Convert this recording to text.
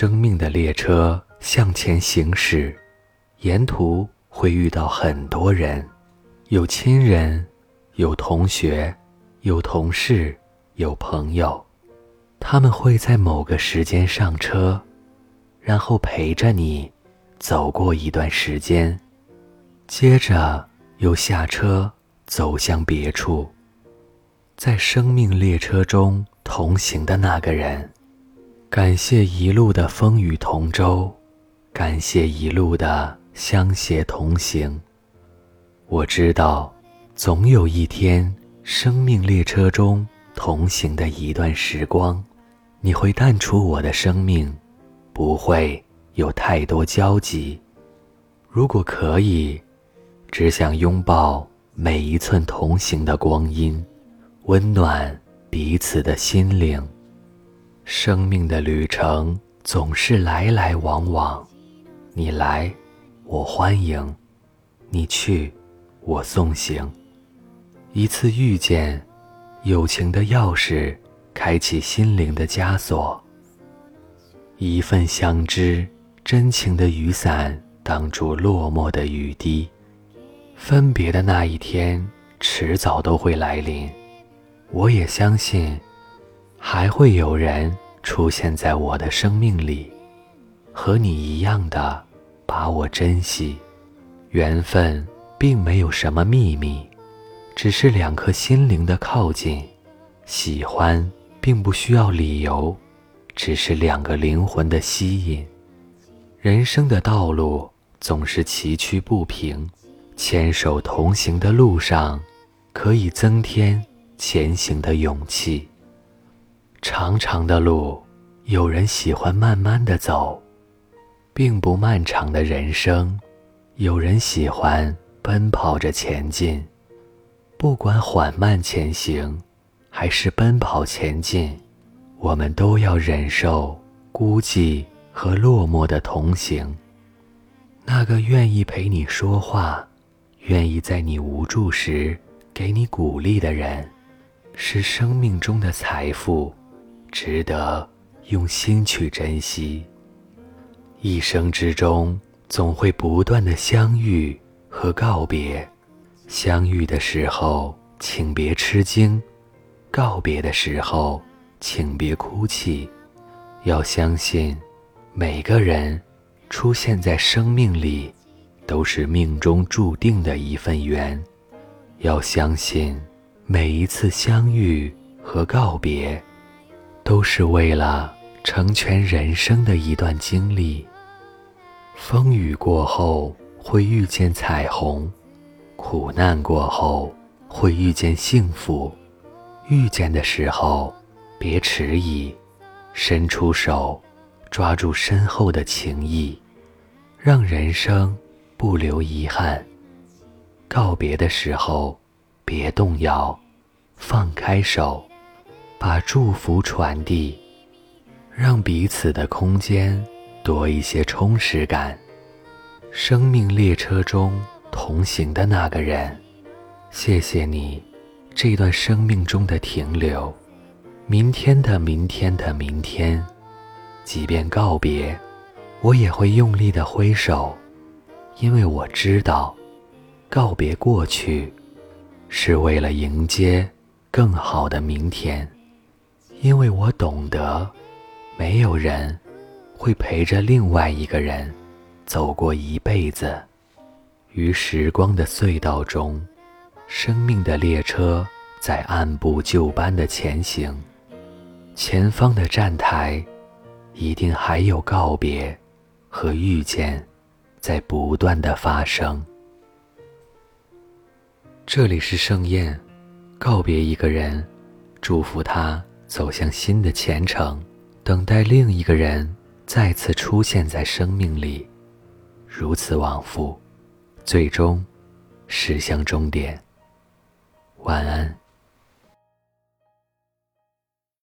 生命的列车向前行驶，沿途会遇到很多人，有亲人，有同学，有同事，有朋友，他们会在某个时间上车，然后陪着你走过一段时间，接着又下车走向别处。在生命列车中同行的那个人。感谢一路的风雨同舟，感谢一路的相携同行。我知道，总有一天，生命列车中同行的一段时光，你会淡出我的生命，不会有太多交集。如果可以，只想拥抱每一寸同行的光阴，温暖彼此的心灵。生命的旅程总是来来往往，你来，我欢迎；你去，我送行。一次遇见，友情的钥匙，开启心灵的枷锁。一份相知，真情的雨伞挡住落寞的雨滴。分别的那一天，迟早都会来临。我也相信。还会有人出现在我的生命里，和你一样的把我珍惜。缘分并没有什么秘密，只是两颗心灵的靠近。喜欢并不需要理由，只是两个灵魂的吸引。人生的道路总是崎岖不平，牵手同行的路上，可以增添前行的勇气。长长的路，有人喜欢慢慢的走，并不漫长的人生，有人喜欢奔跑着前进。不管缓慢前行，还是奔跑前进，我们都要忍受孤寂和落寞的同行。那个愿意陪你说话，愿意在你无助时给你鼓励的人，是生命中的财富。值得用心去珍惜。一生之中，总会不断的相遇和告别。相遇的时候，请别吃惊；告别的时候，请别哭泣。要相信，每个人出现在生命里，都是命中注定的一份缘。要相信，每一次相遇和告别。都是为了成全人生的一段经历。风雨过后会遇见彩虹，苦难过后会遇见幸福。遇见的时候，别迟疑，伸出手，抓住身后的情谊，让人生不留遗憾。告别的时候，别动摇，放开手。把祝福传递，让彼此的空间多一些充实感。生命列车中同行的那个人，谢谢你这段生命中的停留。明天的明天的明天，即便告别，我也会用力的挥手，因为我知道，告别过去，是为了迎接更好的明天。因为我懂得，没有人会陪着另外一个人走过一辈子。于时光的隧道中，生命的列车在按部就班的前行。前方的站台，一定还有告别和遇见，在不断的发生。这里是盛宴，告别一个人，祝福他。走向新的前程，等待另一个人再次出现在生命里，如此往复，最终驶向终点。晚安。